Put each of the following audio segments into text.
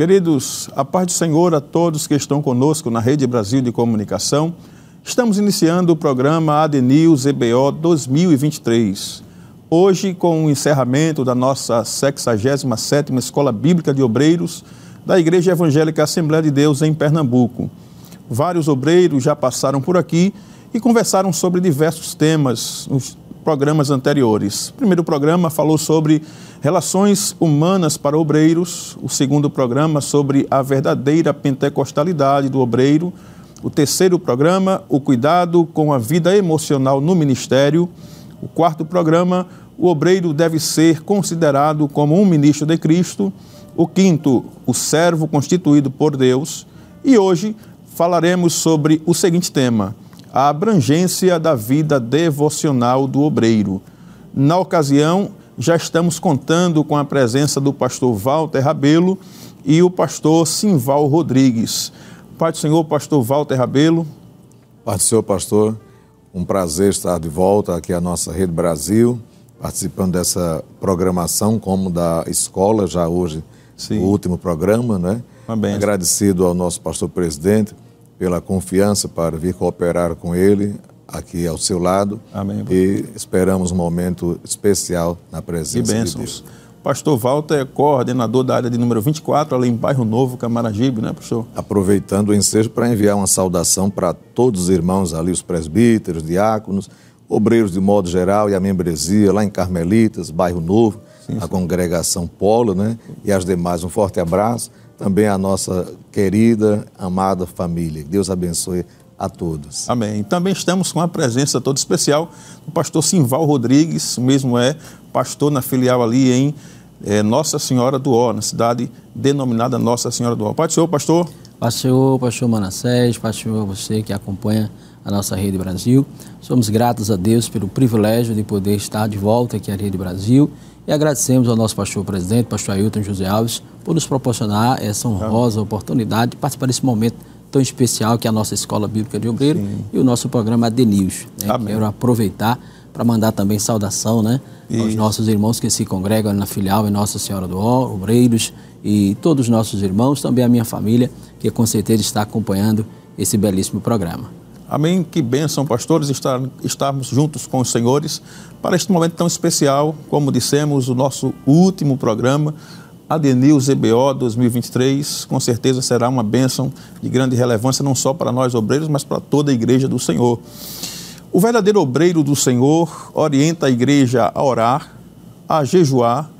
Queridos, a paz do Senhor a todos que estão conosco na Rede Brasil de Comunicação. Estamos iniciando o programa AD News EBO 2023. Hoje, com o encerramento da nossa 67ª Escola Bíblica de Obreiros da Igreja Evangélica Assembleia de Deus em Pernambuco. Vários obreiros já passaram por aqui e conversaram sobre diversos temas programas anteriores. O primeiro programa falou sobre relações humanas para obreiros, o segundo programa sobre a verdadeira pentecostalidade do obreiro, o terceiro programa, o cuidado com a vida emocional no ministério, o quarto programa, o obreiro deve ser considerado como um ministro de Cristo, o quinto, o servo constituído por Deus, e hoje falaremos sobre o seguinte tema: a abrangência da vida devocional do obreiro. Na ocasião, já estamos contando com a presença do pastor Walter Rabelo e o pastor Simval Rodrigues. Pai do Senhor, pastor Walter Rabelo. Pai do Senhor, pastor, um prazer estar de volta aqui à nossa Rede Brasil, participando dessa programação como da escola, já hoje Sim. o último programa, né? Agradecido ao nosso pastor presidente pela confiança para vir cooperar com ele aqui ao seu lado. Amém. E esperamos um momento especial na presença de Deus. Pastor Walter é coordenador da área de número 24, ali em Bairro Novo, Camaragibe, né, professor? Aproveitando o ensejo para enviar uma saudação para todos os irmãos ali, os presbíteros, diáconos, obreiros de modo geral e a membresia lá em Carmelitas, Bairro Novo, sim, sim. a congregação Polo, né? E as demais. Um forte abraço também a nossa querida, amada família. Deus abençoe a todos. Amém. Também estamos com a presença toda especial do pastor Simval Rodrigues, mesmo é pastor na filial ali em é, Nossa Senhora do Ó, na cidade denominada Nossa Senhora do Ó. Pai do Senhor, pastor. Pastor, pastor Manassés, pastor, você que acompanha a nossa Rede Brasil. Somos gratos a Deus pelo privilégio de poder estar de volta aqui à Rede Brasil e agradecemos ao nosso pastor presidente, pastor Ailton José Alves, por nos proporcionar essa honrosa oportunidade de participar desse momento tão especial que é a nossa Escola Bíblica de Obreiro Sim. e o nosso programa ADNews. Né? Quero aproveitar para mandar também saudação né, aos nossos irmãos que se congregam na filial em Nossa Senhora do Ó, Obreiros e todos os nossos irmãos, também a minha família, que com certeza está acompanhando esse belíssimo programa. Amém. Que bênção, pastores, estar, estarmos juntos com os senhores para este momento tão especial, como dissemos, o nosso último programa, ADNews EBO 2023, com certeza será uma bênção de grande relevância, não só para nós obreiros, mas para toda a igreja do Senhor. O verdadeiro obreiro do Senhor orienta a igreja a orar, a jejuar,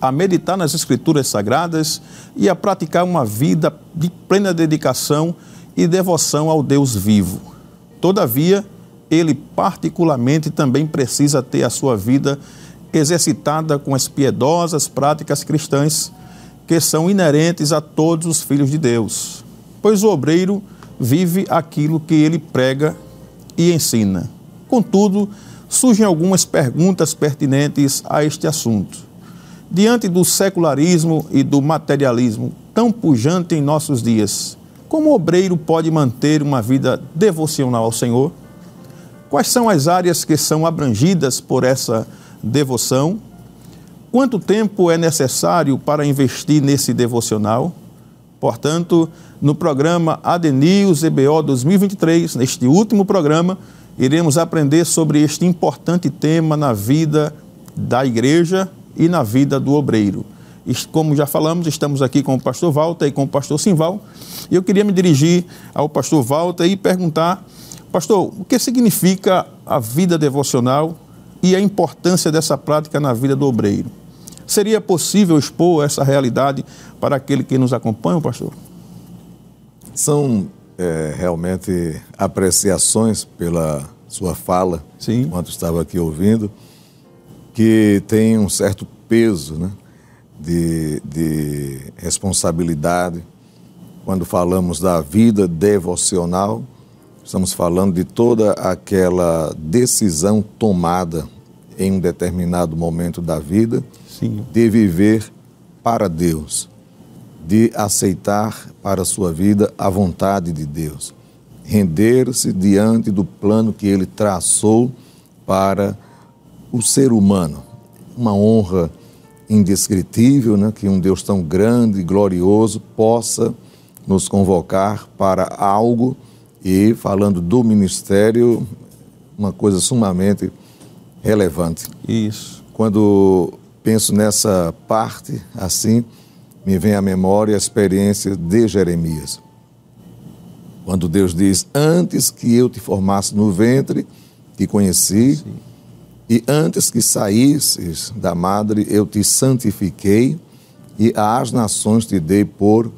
a meditar nas escrituras sagradas e a praticar uma vida de plena dedicação e devoção ao Deus vivo. Todavia, ele particularmente também precisa ter a sua vida exercitada com as piedosas práticas cristãs que são inerentes a todos os filhos de Deus. Pois o obreiro vive aquilo que ele prega e ensina. Contudo, surgem algumas perguntas pertinentes a este assunto. Diante do secularismo e do materialismo tão pujante em nossos dias, como o obreiro pode manter uma vida devocional ao Senhor? Quais são as áreas que são abrangidas por essa devoção? Quanto tempo é necessário para investir nesse devocional? Portanto, no programa ADNews EBO 2023, neste último programa, iremos aprender sobre este importante tema na vida da igreja e na vida do obreiro. Como já falamos, estamos aqui com o pastor Walter e com o pastor Simval. E eu queria me dirigir ao pastor Walter e perguntar, pastor, o que significa a vida devocional e a importância dessa prática na vida do obreiro? Seria possível expor essa realidade para aquele que nos acompanha, pastor? São é, realmente apreciações pela sua fala, Sim. enquanto estava aqui ouvindo, que tem um certo peso, né? de, de responsabilidade. Quando falamos da vida devocional, estamos falando de toda aquela decisão tomada em um determinado momento da vida Sim. de viver para Deus, de aceitar para a sua vida a vontade de Deus, render-se diante do plano que ele traçou para o ser humano. Uma honra indescritível, né, que um Deus tão grande e glorioso possa nos convocar para algo e, falando do ministério, uma coisa sumamente relevante. Isso. Quando penso nessa parte assim, me vem à memória a experiência de Jeremias. Quando Deus diz: Antes que eu te formasse no ventre, te conheci, Sim. e antes que saísses da madre, eu te santifiquei, e às nações te dei por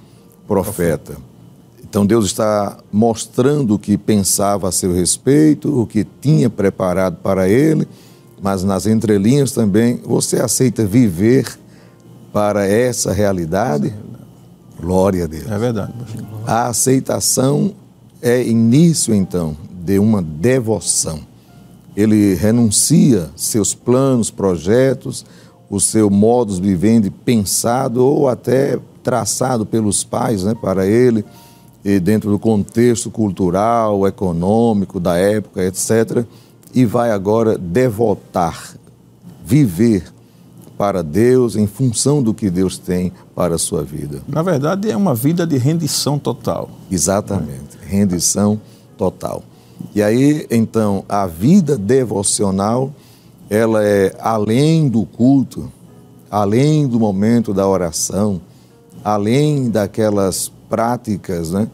profeta. Então Deus está mostrando o que pensava a seu respeito, o que tinha preparado para ele, mas nas entrelinhas também, você aceita viver para essa realidade? Glória a Deus. É verdade. A aceitação é início, então, de uma devoção. Ele renuncia seus planos, projetos, o seu modus vivendi pensado ou até traçado pelos pais né, para ele, e dentro do contexto cultural, econômico da época, etc., e vai agora devotar, viver para Deus em função do que Deus tem para a sua vida. Na verdade, é uma vida de rendição total. Exatamente, rendição total. E aí, então, a vida devocional, ela é além do culto, além do momento da oração, além daquelas práticas, né?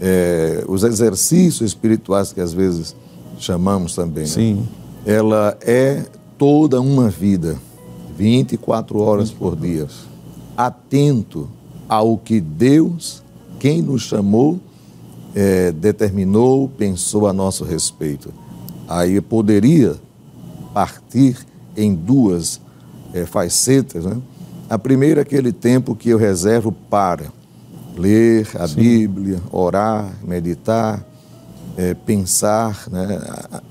É, os exercícios espirituais que às vezes chamamos também. Né? Sim. Né? Ela é toda uma vida 24 horas por dia, atento ao que Deus, quem nos chamou, é, determinou, pensou a nosso respeito. Aí poderia partir em duas é, facetas. Né? A primeira, é aquele tempo que eu reservo para ler a Sim. Bíblia, orar, meditar, é, pensar, né?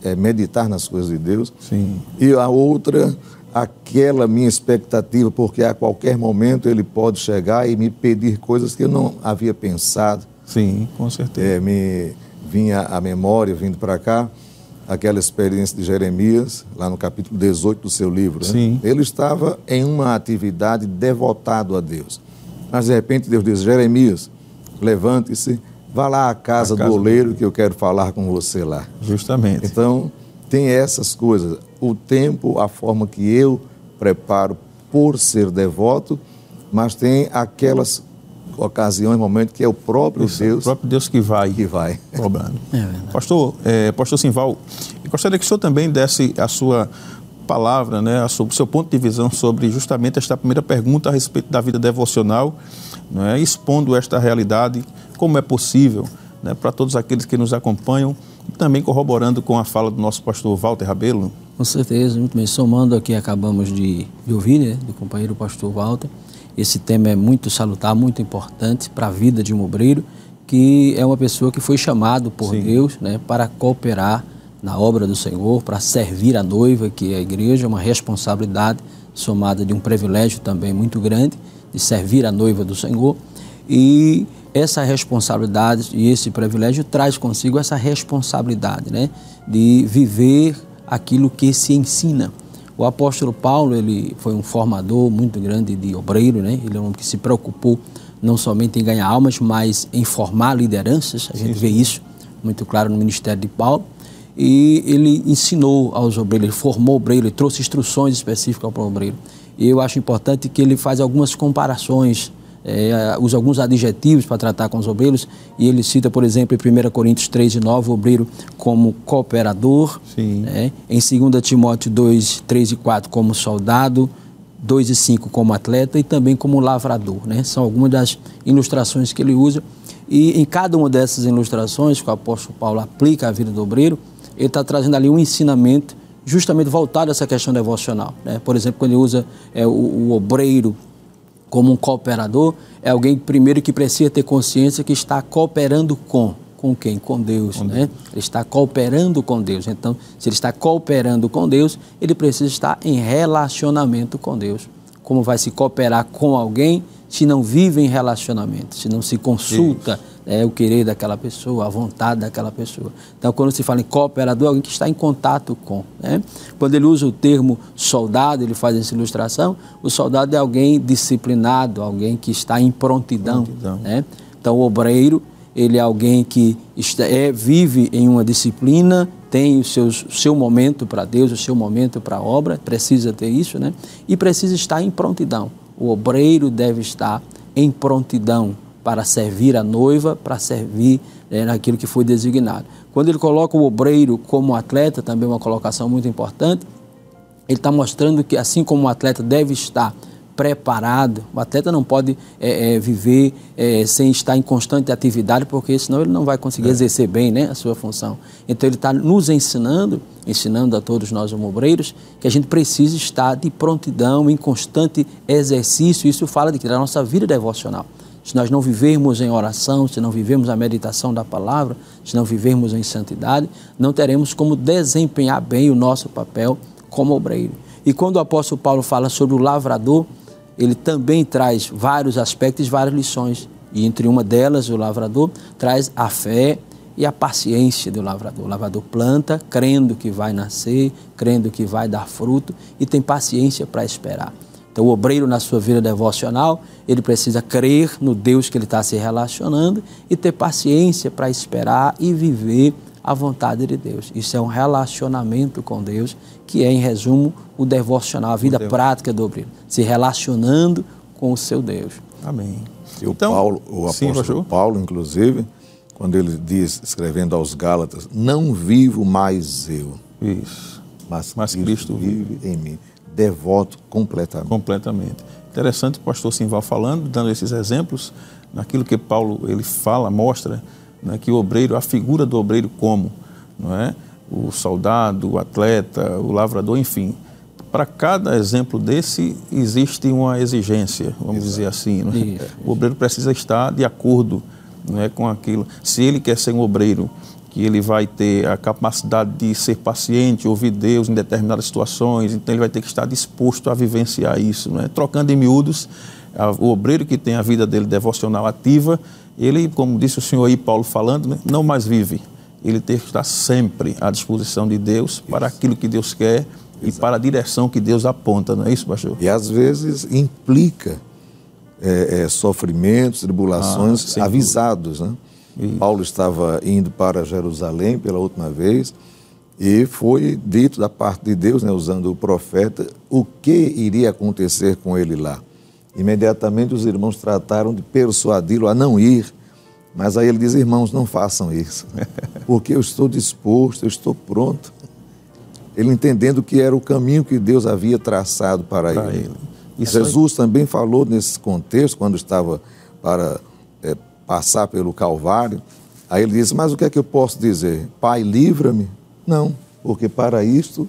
é, meditar nas coisas de Deus. Sim. E a outra, aquela minha expectativa, porque a qualquer momento ele pode chegar e me pedir coisas que eu não havia pensado. Sim, com certeza. É, me vinha à memória, vindo para cá, aquela experiência de Jeremias, lá no capítulo 18 do seu livro. Né? Sim. Ele estava em uma atividade devotado a Deus. Mas de repente Deus diz: Jeremias, levante-se, vá lá à casa, casa do oleiro que eu quero falar com você lá. Justamente. Então, tem essas coisas o tempo, a forma que eu preparo por ser devoto, mas tem aquelas ocasiões, momentos que é o próprio Isso, Deus. O próprio Deus que vai. Que vai. Cobrando. É pastor, é, pastor Simval, eu gostaria que o senhor também desse a sua palavra, né, o seu ponto de visão sobre justamente esta primeira pergunta a respeito da vida devocional, né, expondo esta realidade, como é possível né, para todos aqueles que nos acompanham, e também corroborando com a fala do nosso pastor Walter Rabelo, com certeza, muito bem. Somando aqui, acabamos de, de ouvir, né, do companheiro pastor Walter. Esse tema é muito salutar, muito importante para a vida de um obreiro, que é uma pessoa que foi chamado por Sim. Deus né, para cooperar na obra do Senhor, para servir a noiva, que é a igreja, uma responsabilidade somada de um privilégio também muito grande, de servir a noiva do Senhor. E essa responsabilidade e esse privilégio traz consigo essa responsabilidade né, de viver aquilo que se ensina. O apóstolo Paulo, ele foi um formador muito grande de obreiro, né? Ele é um homem que se preocupou não somente em ganhar almas, mas em formar lideranças. A gente sim, vê isso muito claro no ministério de Paulo. E ele ensinou aos obreiros, ele formou o obreiro, ele trouxe instruções específicas para o obreiro. E eu acho importante que ele faz algumas comparações é, usa alguns adjetivos para tratar com os obreiros, e ele cita, por exemplo, em 1 Coríntios 3 e 9, o obreiro como cooperador, né? em 2 Timóteo 2, 3 e 4, como soldado, 2 e 5 como atleta e também como lavrador. Né? São algumas das ilustrações que ele usa. E em cada uma dessas ilustrações que o apóstolo Paulo aplica à vida do obreiro, ele está trazendo ali um ensinamento justamente voltado a essa questão devocional. Né? Por exemplo, quando ele usa é, o, o obreiro como um cooperador, é alguém primeiro que precisa ter consciência que está cooperando com. Com quem? Com Deus, com né? Deus. Ele está cooperando com Deus. Então, se ele está cooperando com Deus, ele precisa estar em relacionamento com Deus. Como vai se cooperar com alguém se não vive em relacionamento, se não se consulta. É o querer daquela pessoa, a vontade daquela pessoa. Então, quando se fala em cooperador, alguém que está em contato com. Né? Quando ele usa o termo soldado, ele faz essa ilustração, o soldado é alguém disciplinado, alguém que está em prontidão. prontidão. Né? Então, o obreiro, ele é alguém que está, é, vive em uma disciplina, tem o seu, seu momento para Deus, o seu momento para a obra, precisa ter isso, né? E precisa estar em prontidão. O obreiro deve estar em prontidão para servir a noiva, para servir né, naquilo que foi designado. Quando ele coloca o obreiro como atleta, também uma colocação muito importante, ele está mostrando que assim como o atleta deve estar preparado, o atleta não pode é, é, viver é, sem estar em constante atividade, porque senão ele não vai conseguir é. exercer bem né, a sua função. Então ele está nos ensinando, ensinando a todos nós obreiros, que a gente precisa estar de prontidão, em constante exercício. Isso fala de que da nossa vida devocional se nós não vivermos em oração, se não vivermos a meditação da palavra, se não vivermos em santidade, não teremos como desempenhar bem o nosso papel como obreiro. E quando o apóstolo Paulo fala sobre o lavrador, ele também traz vários aspectos, várias lições. E entre uma delas, o lavrador traz a fé e a paciência do lavrador. O lavrador planta, crendo que vai nascer, crendo que vai dar fruto e tem paciência para esperar. Então, o obreiro, na sua vida devocional, ele precisa crer no Deus que ele está se relacionando e ter paciência para esperar e viver a vontade de Deus. Isso é um relacionamento com Deus, que é, em resumo, o devocional, a vida prática do obreiro, se relacionando com o seu Deus. Amém. E o, então, Paulo, o apóstolo sim, Paulo, inclusive, quando ele diz, escrevendo aos Gálatas, não vivo mais eu. Isso. Mas, mas Cristo, Cristo vive em mim devoto completamente. Completamente. Interessante o pastor Simval falando, dando esses exemplos, naquilo que Paulo ele fala, mostra né, que o obreiro, a figura do obreiro como, não é? O soldado, o atleta, o lavrador, enfim. Para cada exemplo desse existe uma exigência, vamos Exato. dizer assim. É? O obreiro precisa estar de acordo não é, com aquilo. Se ele quer ser um obreiro que ele vai ter a capacidade de ser paciente, ouvir Deus em determinadas situações, então ele vai ter que estar disposto a vivenciar isso. Né? Trocando em miúdos, a, o obreiro que tem a vida dele devocional ativa, ele, como disse o senhor aí, Paulo falando, né? não mais vive. Ele tem que estar sempre à disposição de Deus isso. para aquilo que Deus quer Exato. e para a direção que Deus aponta, não é isso, pastor? E às vezes implica é, é, sofrimentos, tribulações ah, avisados, né? Paulo estava indo para Jerusalém pela última vez e foi dito da parte de Deus, né, usando o profeta, o que iria acontecer com ele lá. Imediatamente os irmãos trataram de persuadi-lo a não ir, mas aí ele diz: irmãos, não façam isso, porque eu estou disposto, eu estou pronto. Ele entendendo que era o caminho que Deus havia traçado para, para ele. ele. Jesus aí... também falou nesse contexto, quando estava para é, passar pelo Calvário. Aí ele diz: Mas o que é que eu posso dizer? Pai, livra-me? Não, porque para isto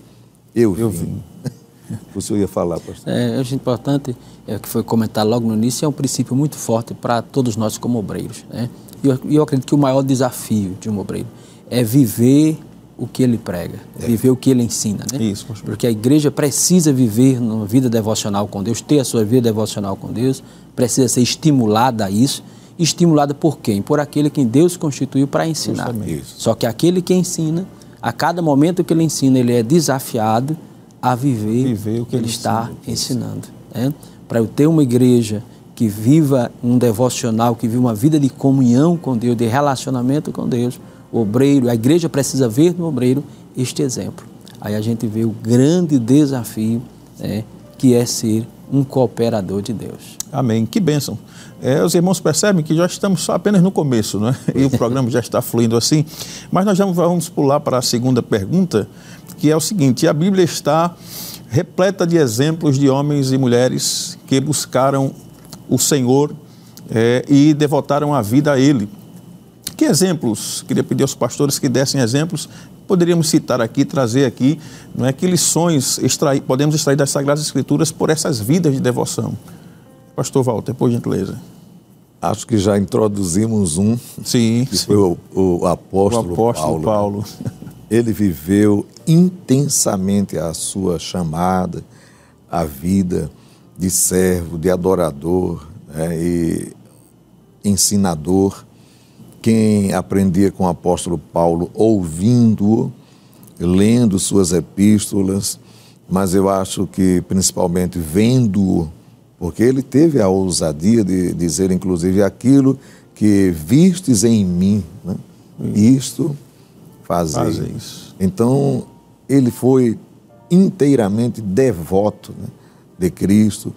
eu vim. Eu vim. o senhor ia falar, pastor? É, acho importante, é o que foi comentado logo no início, é um princípio muito forte para todos nós como obreiros. Né? E eu, eu acredito que o maior desafio de um obreiro é viver o que ele prega, é. viver o que ele ensina, né? Isso, pastor. Porque a igreja precisa viver uma vida devocional com Deus, ter a sua vida devocional com Deus, precisa ser estimulada a isso estimulada por quem? Por aquele que Deus constituiu para ensinar. Só que aquele que ensina, a cada momento que ele ensina, ele é desafiado a viver, viver o que ele, ele está ensina. ensinando. Né? Para eu ter uma igreja que viva um devocional, que viva uma vida de comunhão com Deus, de relacionamento com Deus, o obreiro, a igreja precisa ver no obreiro este exemplo. Aí a gente vê o grande desafio né, que é ser um cooperador de Deus. Amém. Que bênção. É, os irmãos percebem que já estamos só apenas no começo, né? E o programa já está fluindo assim. Mas nós já vamos pular para a segunda pergunta, que é o seguinte: a Bíblia está repleta de exemplos de homens e mulheres que buscaram o Senhor é, e devotaram a vida a Ele. Que exemplos? Queria pedir aos pastores que dessem exemplos poderíamos citar aqui, trazer aqui, não é que lições extrair, podemos extrair das Sagradas Escrituras por essas vidas de devoção. Pastor Walter, por gentileza. Acho que já introduzimos um, sim, que sim. foi o, o, apóstolo, o apóstolo Paulo. Paulo. Ele viveu intensamente a sua chamada, a vida de servo, de adorador né, e ensinador. Quem aprendia com o apóstolo Paulo ouvindo-o, lendo suas epístolas, mas eu acho que principalmente vendo-o, porque ele teve a ousadia de dizer, inclusive, aquilo que vistes em mim, né? isto fazeis. Então, ele foi inteiramente devoto né, de Cristo,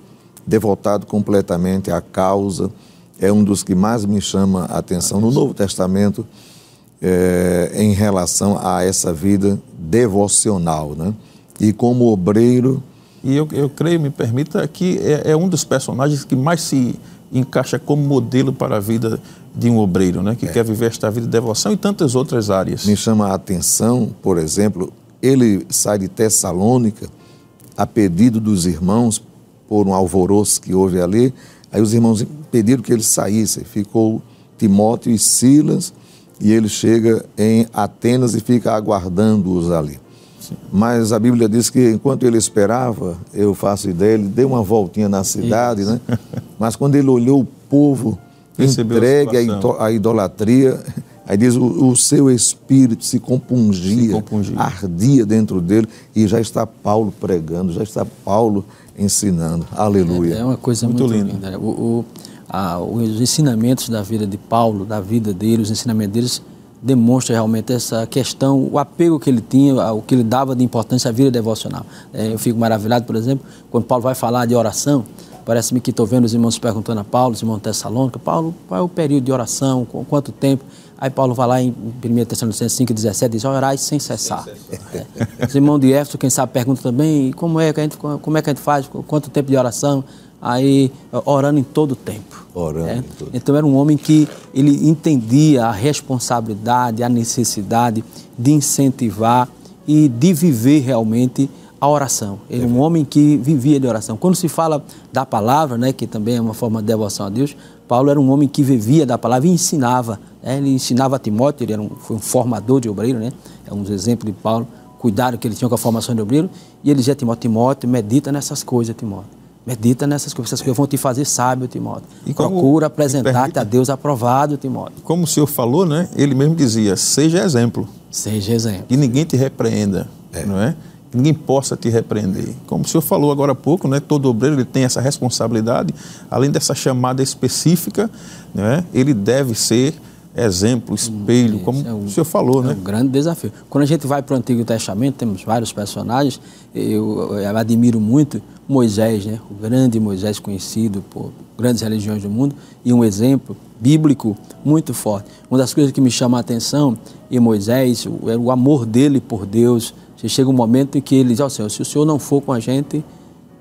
devotado completamente à causa, é um dos que mais me chama a atenção no Novo Testamento é, em relação a essa vida devocional. Né? E como obreiro. E eu, eu creio, me permita, que é, é um dos personagens que mais se encaixa como modelo para a vida de um obreiro, né? que é. quer viver esta vida de devoção e tantas outras áreas. Me chama a atenção, por exemplo, ele sai de Tessalônica a pedido dos irmãos por um alvoroço que houve ali. Aí os irmãos pediram que ele saísse. Ficou Timóteo e Silas e ele chega em Atenas e fica aguardando-os ali. Sim. Mas a Bíblia diz que enquanto ele esperava, eu faço ideia, ele deu uma voltinha na cidade, né? Mas quando ele olhou o povo entregue à idolatria, aí diz o, o seu espírito se compungia, se compungia, ardia dentro dele e já está Paulo pregando, já está Paulo ensinando. Aleluia. É, é uma coisa muito, muito linda. linda. O, o, a, os ensinamentos da vida de Paulo, da vida dele, os ensinamentos deles demonstra realmente essa questão, o apego que ele tinha, o que ele dava de importância à vida devocional. É, eu fico maravilhado, por exemplo, quando Paulo vai falar de oração, parece-me que estou vendo os irmãos perguntando a Paulo, os irmãos de Tessalônica, Paulo, qual é o período de oração, com quanto tempo? Aí Paulo vai lá em 1 Tessalonicenses 5, 17, diz, orai sem cessar. Sem cessar. É. Os irmãos de Éfeso, quem sabe, pergunta também, como é, que a gente, como é que a gente faz, quanto tempo de oração? Aí, orando em todo o tempo. Orando é? todo. Então era um homem que ele entendia a responsabilidade, a necessidade de incentivar e de viver realmente a oração. Ele é um homem que vivia de oração. Quando se fala da palavra, né, que também é uma forma de devoção a Deus, Paulo era um homem que vivia da palavra e ensinava. Né? Ele ensinava a Timóteo, ele era um, foi um formador de obreiro, né? É um exemplo de Paulo, cuidado que ele tinha com a formação de obreiro. E ele dizia a Timóteo, Timóteo, medita nessas coisas, Timóteo. Medita nessas coisas, essas coisas vão te fazer sábio, Timóteo. E Procura apresentar-te a Deus aprovado, Timóteo. Como o senhor falou, né? Ele mesmo dizia: seja exemplo. Seja exemplo. Que ninguém te repreenda, é. não é? Ninguém possa te repreender. Como o senhor falou agora há pouco, né? Todo obreiro ele tem essa responsabilidade, além dessa chamada específica, não é? Ele deve ser exemplo, espelho, Isso, como é um, o senhor falou, é né? É um grande desafio. Quando a gente vai para o Antigo Testamento, temos vários personagens, eu, eu, admiro muito Moisés, né? o grande Moisés conhecido por grandes religiões do mundo e um exemplo bíblico muito forte. Uma das coisas que me chama a atenção em Moisés era o amor dele por Deus. Chega um momento em que ele diz, ó oh, Senhor, se o Senhor não for com a gente,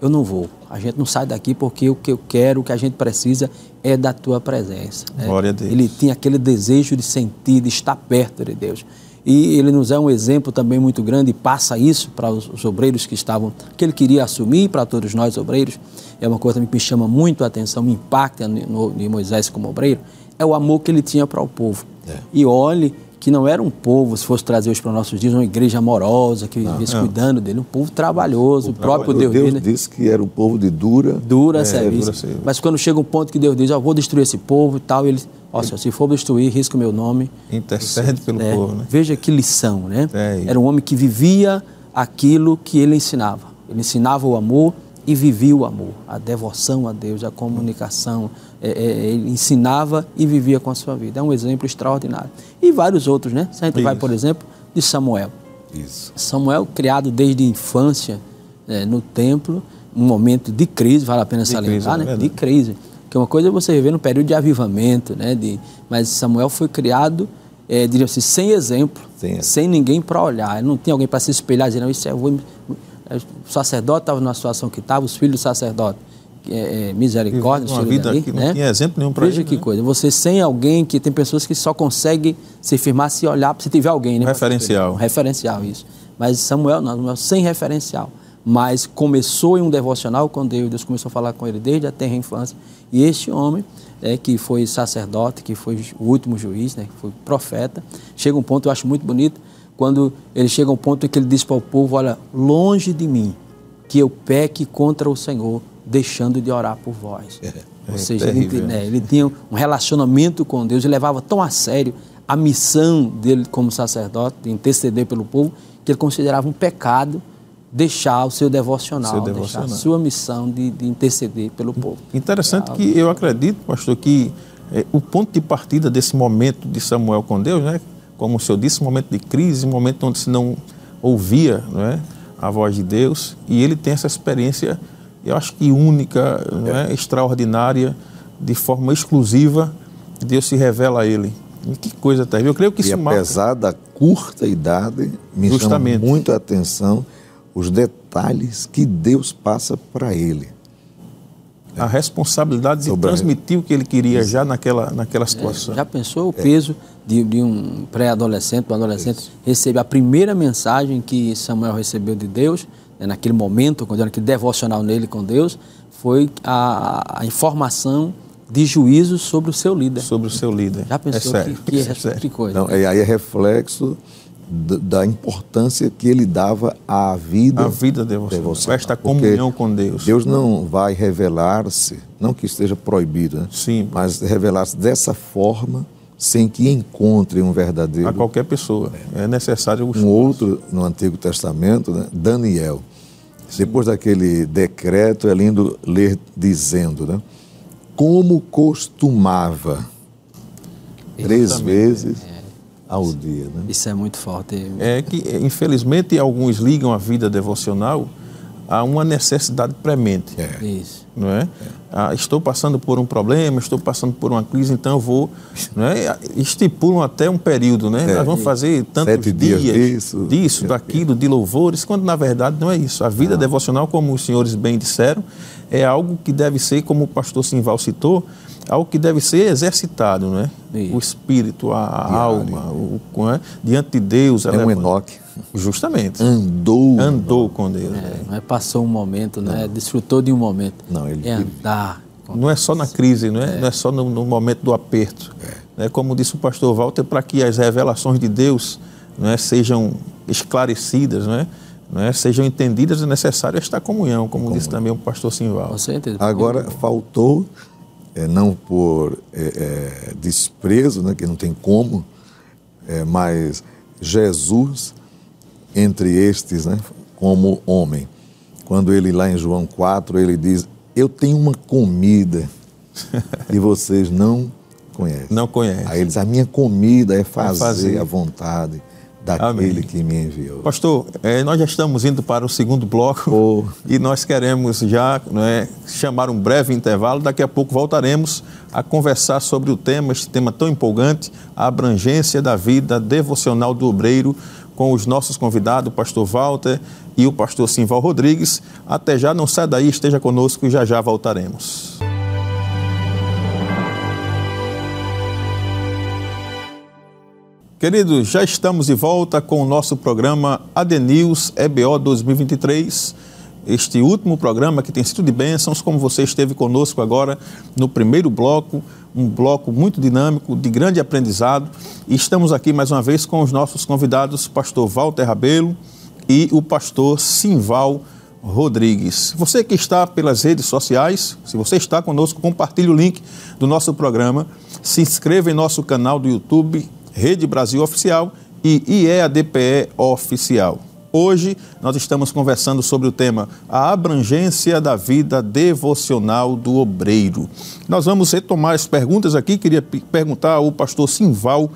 eu não vou. A gente não sai daqui porque o que eu quero, o que a gente precisa é da tua presença. Né? Glória a Deus. Ele tinha aquele desejo de sentir, de estar perto de Deus. E ele nos é um exemplo também muito grande e passa isso para os, os obreiros que estavam, que ele queria assumir para todos nós obreiros. É uma coisa que me chama muito a atenção, me impacta no, no, Moisés como obreiro, é o amor que ele tinha para o povo. É. E olhe que não era um povo, se fosse trazer hoje para os nossos dias, uma igreja amorosa, que vivesse cuidando dele, um povo trabalhoso, o, próprio Deus, Deus dele. disse que era um povo de dura, dura, é, serviço. Mas quando chega um ponto que Deus diz, ó, oh, vou destruir esse povo e tal, ele, ó, oh, se for destruir, risca o meu nome. Intercede pelo é, povo, né? Veja que lição, né? É, era um homem que vivia aquilo que ele ensinava. Ele ensinava o amor e vivia o amor, a devoção a Deus, a comunicação, é, é, ele ensinava e vivia com a sua vida. É um exemplo extraordinário. E vários outros, né? Se a gente Isso. vai, por exemplo, de Samuel. Isso. Samuel, criado desde a infância é, no templo, um momento de crise, vale a pena de salientar, crise, né? De crise. Que uma coisa é você viver no período de avivamento, né? De, mas Samuel foi criado, é, diria assim, sem exemplo, Sim. sem ninguém para olhar. Ele não tinha alguém para se espelhar e dizer, não, isso é, vou, o sacerdote estava na situação que estava, os filhos do sacerdote é, é, misericórdia, uma vida ali, que não né? tinha exemplo nenhum para Veja que né? coisa. Você sem alguém que tem pessoas que só conseguem se firmar se olhar, se tiver alguém, né? Referencial. Um referencial, isso. Mas Samuel não, Samuel sem referencial. Mas começou em um devocional com Deus, Deus começou a falar com ele desde a terra infância. E este homem, é, que foi sacerdote, que foi o último juiz, né, que foi profeta, chega um ponto, eu acho muito bonito, quando ele chega a um ponto em que ele diz para o povo: Olha, longe de mim que eu peque contra o Senhor, deixando de orar por vós. É, Ou é seja, ele, né, ele, tinha um relacionamento com Deus e levava tão a sério a missão dele como sacerdote, de interceder pelo povo, que ele considerava um pecado deixar o seu devocional, seu devocional. deixar a sua missão de, de interceder pelo povo. Interessante é que eu acredito, pastor, que é, o ponto de partida desse momento de Samuel com Deus, né, como o senhor disse, um momento de crise, um momento onde se não ouvia não é, a voz de Deus, e ele tem essa experiência, eu acho que única, não é, extraordinária, de forma exclusiva, Deus se revela a ele. E que coisa terrível. Eu creio que isso e apesar marca... da curta idade, me Justamente. chama muito a atenção os detalhes que Deus passa para ele. A responsabilidade de transmitir o que ele queria Isso. já naquela, naquela situação. É, já pensou o peso de, de um pré-adolescente, um adolescente, Isso. receber a primeira mensagem que Samuel recebeu de Deus, né, naquele momento, quando era aquele devocional nele com Deus, foi a, a informação de juízo sobre o seu líder. Sobre o seu líder. Já pensou é que, que, é, que coisa? Não, aí é reflexo da importância que ele dava à vida, a vida devocional, devocional. esta comunhão com Deus. Deus não vai revelar-se, não que esteja proibido, né? Sim. mas revelar-se dessa forma sem que encontre um verdadeiro. A qualquer pessoa. É, é necessário Um outro no Antigo Testamento, né? Daniel. Depois daquele decreto, é lindo ler dizendo, né? Como costumava, três vezes ao dia. Né? Isso é muito forte. É que, infelizmente, alguns ligam a vida devocional a uma necessidade premente. É. Isso. Não é? é. Ah, estou passando por um problema, estou passando por uma crise, então eu vou. Não é? Estipulam até um período, né? É. Nós vamos fazer tantos Sete dias, dias disso, disso daquilo, de louvores, quando na verdade não é isso. A vida não. devocional, como os senhores bem disseram, é algo que deve ser, como o pastor Simval citou, algo que deve ser exercitado, não é? O espírito, a Diário. alma, o, é? diante de Deus. É um Enoque. Justamente. Andou. Andou com Deus. É, não é passou um momento, não, é desfrutou de um momento. Não, ele é andar. Não é só na crise, não é, é. Não é só no, no, momento do aperto. É. Como disse o pastor Walter, para que as revelações de Deus não é, sejam esclarecidas, não é? Não é, sejam entendidas, é necessário esta comunhão, como comunhão. disse também o pastor Simval. Agora, faltou é, não por é, é, desprezo, né, que não tem como, é, mas Jesus entre estes, né, como homem. Quando ele lá em João 4, ele diz: Eu tenho uma comida que vocês não conhecem. Não conhecem. Aí ele diz: A minha comida é fazer, é fazer. a vontade daquele Amém. que me enviou. Pastor, é, nós já estamos indo para o segundo bloco oh. e nós queremos já é, chamar um breve intervalo. Daqui a pouco voltaremos a conversar sobre o tema, este tema tão empolgante, a abrangência da vida devocional do obreiro, com os nossos convidados, o pastor Walter e o pastor Simval Rodrigues. Até já, não sai daí, esteja conosco e já já voltaremos. Queridos, já estamos de volta com o nosso programa ADNews EBO 2023. Este último programa que tem sido de bênçãos, como você esteve conosco agora no primeiro bloco, um bloco muito dinâmico, de grande aprendizado. E estamos aqui mais uma vez com os nossos convidados, pastor Walter Rabelo e o pastor Simval Rodrigues. Você que está pelas redes sociais, se você está conosco, compartilhe o link do nosso programa, se inscreva em nosso canal do YouTube, Rede Brasil Oficial e IEADPE Oficial. Hoje nós estamos conversando sobre o tema a abrangência da vida devocional do obreiro. Nós vamos retomar as perguntas aqui. Queria perguntar ao pastor Simval.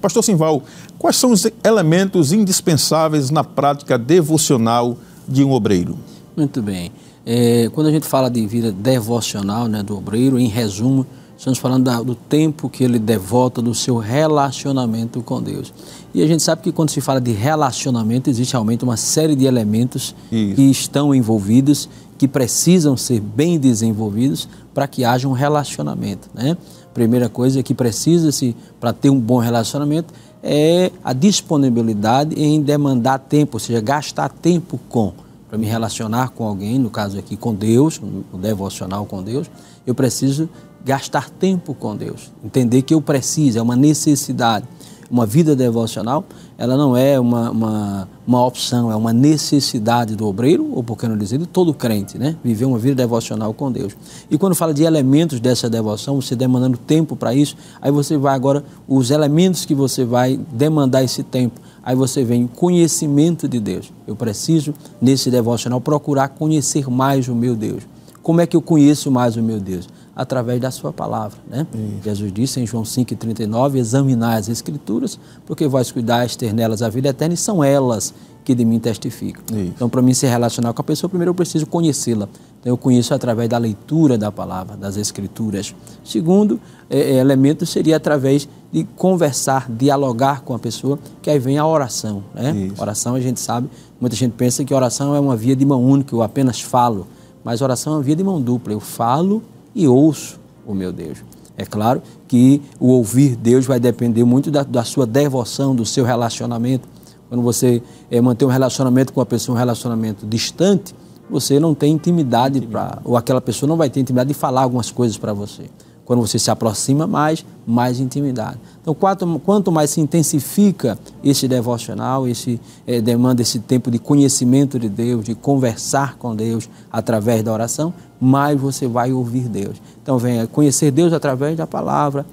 Pastor Simval, quais são os elementos indispensáveis na prática devocional de um obreiro? Muito bem. É, quando a gente fala de vida devocional né, do obreiro, em resumo, Estamos falando da, do tempo que ele devota do seu relacionamento com Deus. E a gente sabe que quando se fala de relacionamento, existe realmente uma série de elementos Isso. que estão envolvidos, que precisam ser bem desenvolvidos para que haja um relacionamento. Né? Primeira coisa que precisa-se para ter um bom relacionamento é a disponibilidade em demandar tempo, ou seja, gastar tempo com. Para me relacionar com alguém, no caso aqui com Deus, o devocional com Deus, eu preciso gastar tempo com Deus, entender que eu preciso, é uma necessidade. Uma vida devocional, ela não é uma, uma, uma opção, é uma necessidade do obreiro, ou por que não dizer, de todo crente, né? Viver uma vida devocional com Deus. E quando fala de elementos dessa devoção, você demandando tempo para isso, aí você vai agora, os elementos que você vai demandar esse tempo, aí você vem conhecimento de Deus. Eu preciso, nesse devocional, procurar conhecer mais o meu Deus. Como é que eu conheço mais o meu Deus? Através da sua palavra. Né? Jesus disse em João 5,39, examinai as escrituras, porque vós cuidais nelas a vida eterna e são elas que de mim testificam. Isso. Então, para mim se relacionar com a pessoa, primeiro eu preciso conhecê-la. Então, eu conheço através da leitura da palavra, das escrituras. Segundo é, é, elemento seria através de conversar, dialogar com a pessoa, que aí vem a oração. Né? Oração, a gente sabe, muita gente pensa que oração é uma via de mão única, eu apenas falo. Mas oração é uma via de mão dupla. Eu falo e ouço o meu Deus. É claro que o ouvir Deus vai depender muito da, da sua devoção, do seu relacionamento. Quando você é, mantém um relacionamento com a pessoa, um relacionamento distante, você não tem intimidade para, ou aquela pessoa não vai ter intimidade de falar algumas coisas para você. Quando você se aproxima mais, mais intimidade. Então, quanto, quanto mais se intensifica esse devocional, esse é, demanda esse tempo de conhecimento de Deus, de conversar com Deus através da oração, mais você vai ouvir Deus. Então, venha conhecer Deus através da palavra,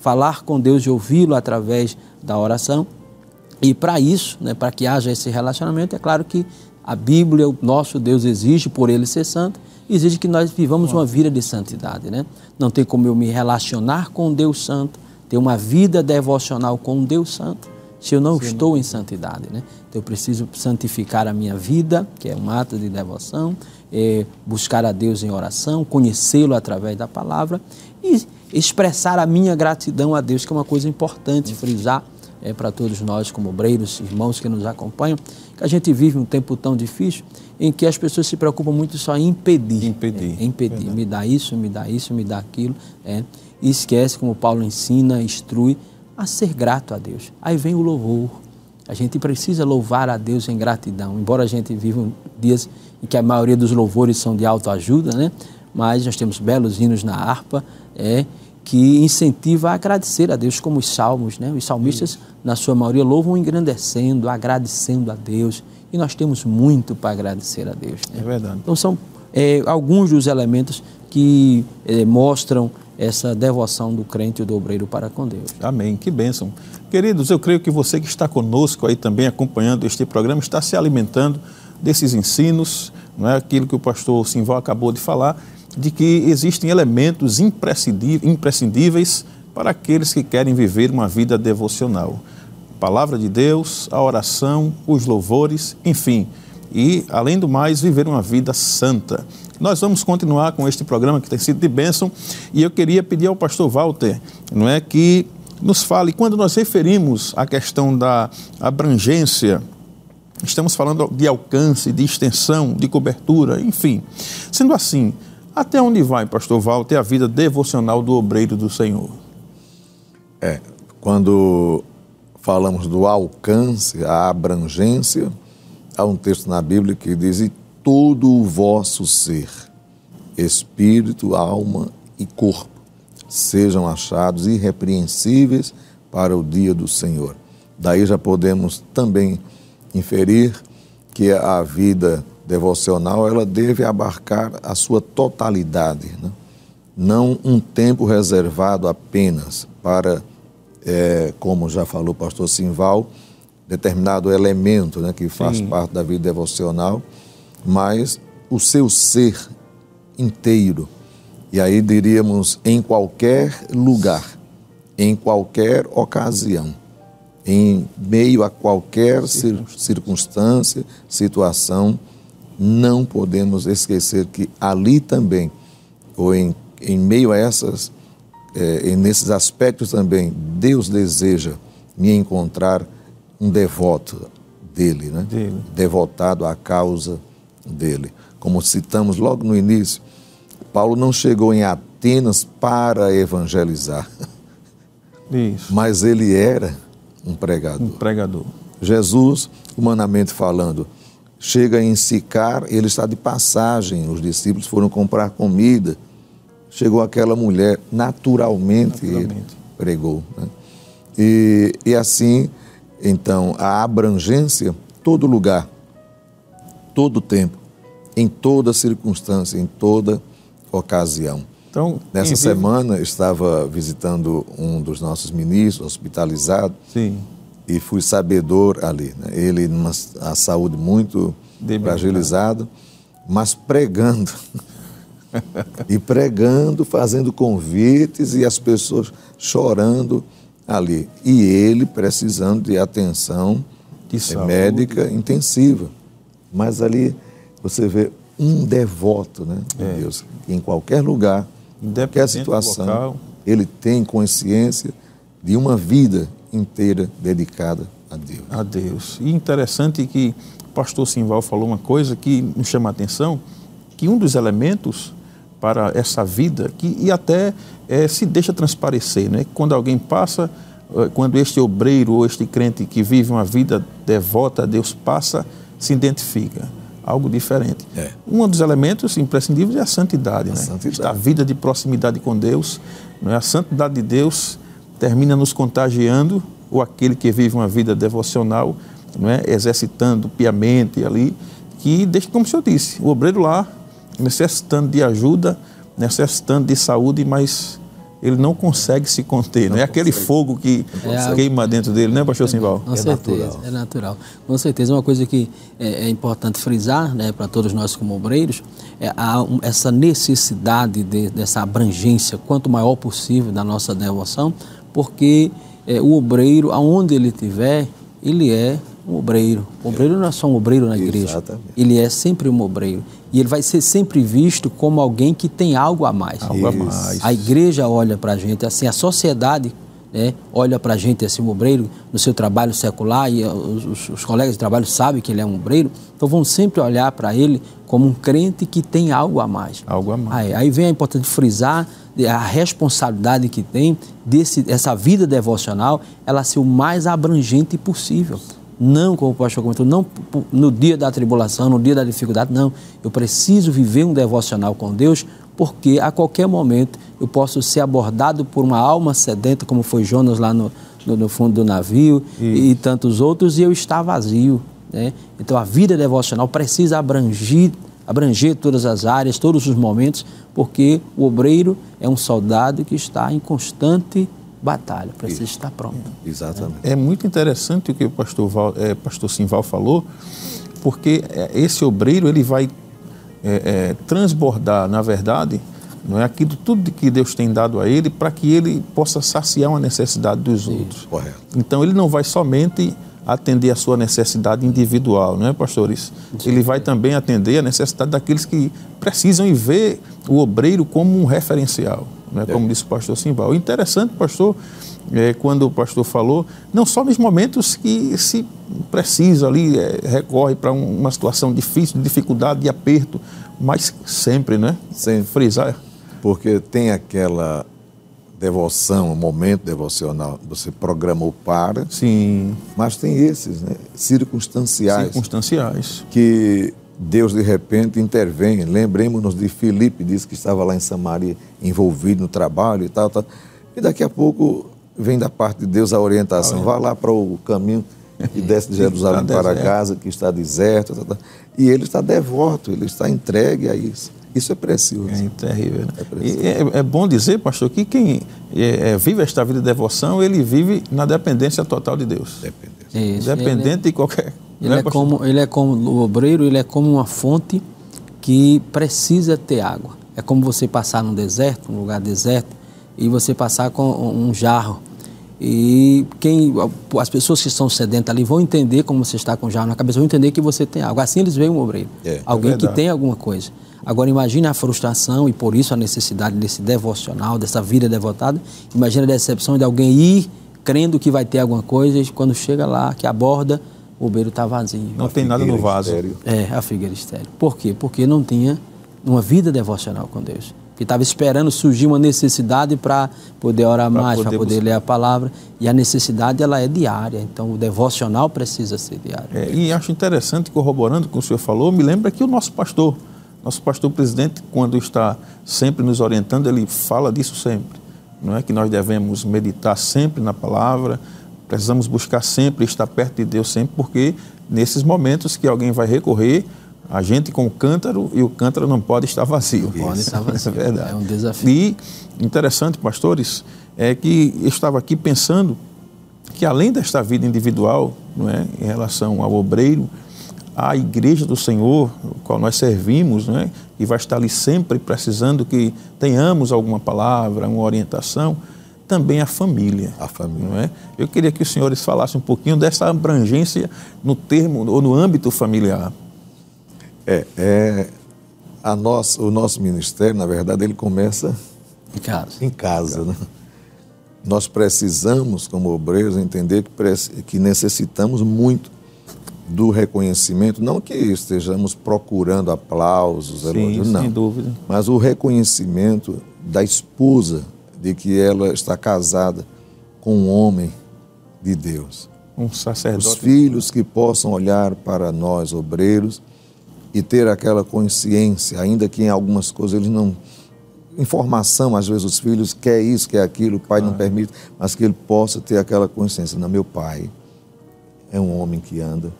falar com Deus e ouvi-lo através da oração. E para isso, né, para que haja esse relacionamento, é claro que a Bíblia, o nosso Deus exige, por ele ser santo, exige que nós vivamos uma vida de santidade, né? Não tem como eu me relacionar com Deus Santo, ter uma vida devocional com Deus Santo, se eu não Sim, estou em santidade, né? Então eu preciso santificar a minha vida, que é um ato de devoção, é buscar a Deus em oração, conhecê-lo através da palavra e expressar a minha gratidão a Deus, que é uma coisa importante frisar é, para todos nós, como obreiros, irmãos que nos acompanham, a gente vive um tempo tão difícil em que as pessoas se preocupam muito só em impedir. Impedir. É, impedir. Me dá isso, me dá isso, me dá aquilo. É, e esquece, como Paulo ensina, instrui, a ser grato a Deus. Aí vem o louvor. A gente precisa louvar a Deus em gratidão. Embora a gente viva dias em que a maioria dos louvores são de autoajuda, né? mas nós temos belos hinos na harpa, é, que incentiva a agradecer a Deus, como os salmos. Né? Os salmistas, na sua maioria, louvam engrandecendo, agradecendo a Deus e nós temos muito para agradecer a Deus. Né? É verdade. Então são é, alguns dos elementos que é, mostram essa devoção do crente e do obreiro para com Deus. Amém, que bênção. Queridos, eu creio que você que está conosco aí também acompanhando este programa está se alimentando desses ensinos, não é aquilo que o pastor Simval acabou de falar, de que existem elementos imprescindíveis para aqueles que querem viver uma vida devocional palavra de Deus, a oração, os louvores, enfim. E, além do mais, viver uma vida santa. Nós vamos continuar com este programa que tem sido de bênção e eu queria pedir ao pastor Walter, não é, que nos fale, quando nós referimos à questão da abrangência, estamos falando de alcance, de extensão, de cobertura, enfim. Sendo assim, até onde vai, pastor Walter, a vida devocional do obreiro do Senhor? É, quando falamos do alcance, a abrangência, há um texto na Bíblia que diz: e todo o vosso ser, espírito, alma e corpo, sejam achados irrepreensíveis para o dia do Senhor. Daí já podemos também inferir que a vida devocional ela deve abarcar a sua totalidade, né? não um tempo reservado apenas para é, como já falou o pastor Simval, determinado elemento né, que faz Sim. parte da vida devocional, mas o seu ser inteiro. E aí diríamos em qualquer lugar, em qualquer ocasião, em meio a qualquer circunstância, situação, não podemos esquecer que ali também, ou em, em meio a essas é, nesses aspectos também, Deus deseja me encontrar um devoto dele, né? Dele. devotado à causa dele. Como citamos logo no início, Paulo não chegou em Atenas para evangelizar, Isso. mas ele era um pregador. Um pregador. Jesus, humanamente falando, chega em Sicar, ele está de passagem, os discípulos foram comprar comida chegou aquela mulher, naturalmente, naturalmente. ele pregou. Né? E, e assim, Então, a abrangência, todo lugar, todo tempo, em toda circunstância, em toda ocasião. Então, Nessa semana estava visitando um dos nossos ministros, hospitalizado, Sim. E fui sabedor ali. Né? Ele, numa a saúde muito fragilizada, mas pregando. e pregando, fazendo convites e as pessoas chorando ali. E ele precisando de atenção de médica intensiva. Mas ali você vê um devoto né, de é. Deus, em qualquer lugar qualquer situação, ele tem consciência de uma vida inteira dedicada a Deus. A Deus. E interessante que o pastor Simval falou uma coisa que nos chama a atenção, que um dos elementos para essa vida, que, e até é, se deixa transparecer, né? quando alguém passa, eh, quando este obreiro ou este crente que vive uma vida devota a Deus passa, se identifica algo diferente. É. Um dos elementos imprescindíveis é a santidade, a, né? santidade. a vida de proximidade com Deus. Não é? A santidade de Deus termina nos contagiando, ou aquele que vive uma vida devocional, não é? exercitando piamente ali, que deixa, como o senhor disse, o obreiro lá, necessitando de ajuda, necessitando de saúde, mas ele não consegue se conter, não, é aquele fogo que é queima dentro dele, né, pastor Simval? Com é certeza, natural. é natural. Com certeza, uma coisa que é, é importante frisar, né, para todos nós como obreiros, é a, um, essa necessidade de, dessa abrangência, quanto maior possível da nossa devoção, porque é, o obreiro, aonde ele estiver, ele é um obreiro. O obreiro não é só um obreiro na igreja, Exatamente. ele é sempre um obreiro. E ele vai ser sempre visto como alguém que tem algo a mais. Algo a mais. A igreja olha para a gente, assim, a sociedade né, olha para a gente, assim, um obreiro no seu trabalho secular, e os, os, os, colegas de trabalho sabem que ele é um obreiro, então vão sempre olhar para ele como um crente que tem algo a mais. Algo a mais. Aí, aí vem a importância de frisar a responsabilidade que tem desse, dessa vida devocional, ela ser o mais abrangente possível não, como o pastor comentou, não no dia da tribulação, no dia da dificuldade, não. Eu preciso viver um devocional com Deus, porque a qualquer momento eu posso ser abordado por uma alma sedenta, como foi Jonas lá no, no, no fundo do navio e, e, tantos outros, e eu estar vazio. Né? Então a vida devocional precisa abranger, abranger todas as áreas, todos os momentos, porque o obreiro é um soldado que está em constante batalha, precisa Isso. estar pronto. Exatamente. É, é, muito interessante o que o pastor, Val, é, pastor Simval falou, porque é, esse obreiro ele vai é, é, transbordar, na verdade, não é aquilo tudo que Deus tem dado a ele para que ele possa saciar uma necessidade dos Isso. outros. Correto. Então ele não vai somente atender a sua necessidade individual, não é, pastores? Sim. Ele vai também atender a necessidade daqueles que precisam e ver o obreiro como um referencial né, como disse o pastor Simbal. O interessante, pastor, é, quando o pastor falou, não só nos momentos que se precisa ali, é, recorre para um, uma situação difícil, de dificuldade, de aperto, mas sempre, né? Sem frisar. Porque tem aquela devoção, um momento devocional, você programou para. Sim. Mas tem esses, né? Circunstanciais. Circunstanciais. Que Deus de repente intervém. Lembremos-nos de Filipe, disse que estava lá em Samaria envolvido no trabalho e tal, tal. E daqui a pouco vem da parte de Deus a orientação. Vá lá para o caminho que desce de Jerusalém para casa, que está deserto. Tal, tal. E ele está devoto, ele está entregue a isso. Isso é precioso. É terrível. Né? É, é, é, bom dizer, pastor, que quem é, é, vive esta vida de devoção, ele vive na dependência total de Deus. Dependência. Isso, Dependente de qualquer ele, é, é como, ele é como o obreiro, ele é como uma fonte que precisa ter água. É como você passar num deserto, um lugar deserto, e você passar com um jarro. E quem, as pessoas que estão sedentas ali vão entender como você está com o jarro na cabeça, vão entender que você tem água. Assim eles veem um obreiro. É, é Alguém é que tem alguma coisa. Agora imagine a frustração e por isso a necessidade desse devocional, dessa vida devotada. Imagine a decepção de alguém ir crendo que vai ter alguma coisa e quando chega lá, que aborda, o beiro está vazio. Não tem nada no vaso. Estéreo. É, a figueira estéreo. Por quê? Porque não tinha uma vida devocional com Deus. Que estava esperando surgir uma necessidade para poder orar pra mais, para poder ler a palavra. E a necessidade ela é diária. Então o devocional precisa ser diário. É, e acho interessante, corroborando com o que o senhor falou, me lembra que o nosso pastor, nosso pastor presidente, quando está sempre nos orientando, ele fala disso sempre. Não é que nós devemos meditar sempre na palavra, Precisamos buscar sempre estar perto de Deus sempre, porque nesses momentos que alguém vai recorrer, a gente com o cântaro e o cântaro não pode estar vazio. Não pode estar vazio. é verdade. É um desafio. E interessante, pastores, é que eu estava aqui pensando que além desta vida individual, não é, em relação ao obreiro, a igreja do Senhor, qual nós servimos, não é, e vai estar ali sempre precisando que tenhamos alguma palavra, uma orientação, também a família. A família. Não é? Eu queria que os senhores falassem um pouquinho dessa abrangência no termo ou no âmbito familiar. É, é a nossa, o nosso ministério, na verdade, ele começa em casa. Em casa, né? Nós precisamos, como obreiros, entender que, que necessitamos muito do reconhecimento, não que estejamos procurando aplausos, elogios, não. Sem dúvida. Mas o reconhecimento da esposa de que ela está casada com um homem de Deus. Um sacerdote. Os filhos que possam olhar para nós, obreiros, e ter aquela consciência, ainda que em algumas coisas eles não. Informação, às vezes os filhos quer isso, quer aquilo, o pai ah. não permite, mas que ele possa ter aquela consciência. Não, meu pai é um homem que anda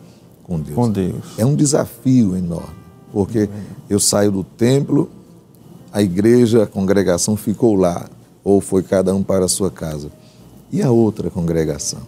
com Deus. Com Deus. É um desafio enorme, porque eu saio do templo, a igreja, a congregação ficou lá, ou foi cada um para a sua casa. E a outra congregação?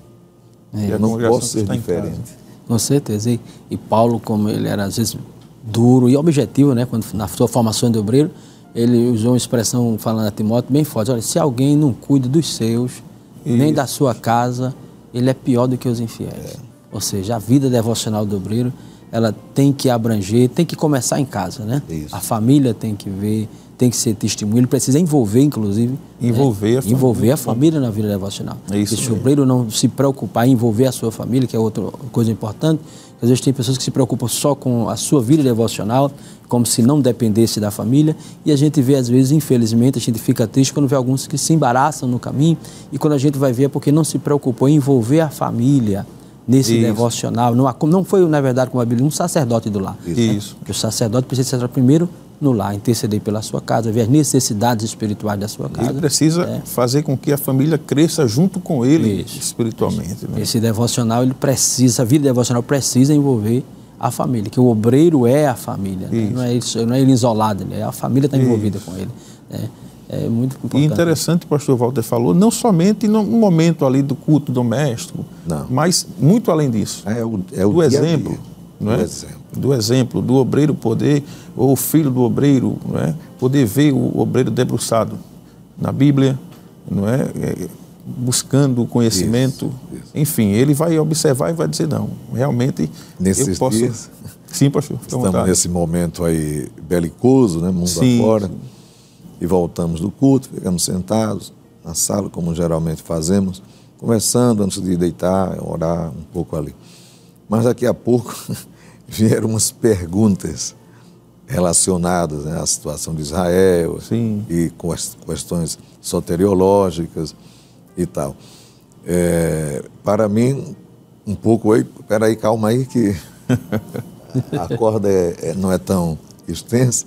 É, eu não posso ser diferente. Com certeza. E, e, Paulo, como ele era às vezes duro e objetivo, né, quando na sua formação de obreiro, ele usou uma expressão falando a Timóteo bem forte. Olha, se alguém não cuida dos seus, Isso. nem da sua casa, ele é pior do que os infiéis. É. Ou seja, a vida devocional do obreiro, ela tem que abranger, tem que começar em casa, né? Isso. A família tem que ver, tem que ser testemunho, ele precisa envolver, inclusive. Envolver né? a família. Envolver a família na vida devocional. É isso se o obreiro não se preocupar em envolver a sua família, que é outra coisa importante, às vezes tem pessoas que se preocupam só com a sua vida devocional, como se não dependesse da família, e a gente vê, às vezes, infelizmente, a gente fica triste quando vê alguns que se embaraçam no caminho, e quando a gente vai ver é porque não se preocupou em envolver a família nesse Isso. devocional. Não, não foi, na verdade, como a Bíblia, um sacerdote do lar. Isso. Né? Isso. Porque o sacerdote precisa ser primeiro no lar, interceder pela sua casa, ver as necessidades espirituais da sua casa. Ele precisa é. fazer com que a família cresça junto com ele Isso. espiritualmente. Né? Esse devocional, ele precisa, a vida devocional precisa envolver a família, que o obreiro é a família, né? não, é ele, não é ele isolado, é a família está envolvida com ele. Né? É muito importante. E interessante, o pastor Walter falou, não somente no momento ali do culto doméstico, não. mas muito além disso. É o, é o do exemplo. Não é? do exemplo. Do exemplo, do obreiro poder, ou o filho do obreiro, não é? poder ver o obreiro debruçado na Bíblia, não é? é buscando o conhecimento. Isso, isso. Enfim, ele vai observar e vai dizer, não, realmente Nesses eu posso... Dias, sim, pastor. Estamos nesse momento aí belicoso, né? mundo sim, afora. Sim. E voltamos do culto, ficamos sentados na sala, como geralmente fazemos, conversando antes de deitar, orar um pouco ali. Mas daqui a pouco vieram umas perguntas relacionadas né, à situação de Israel Sim. e com as questões soteriológicas e tal. É, para mim, um pouco aí, peraí, calma aí que a corda é, é, não é tão extensa.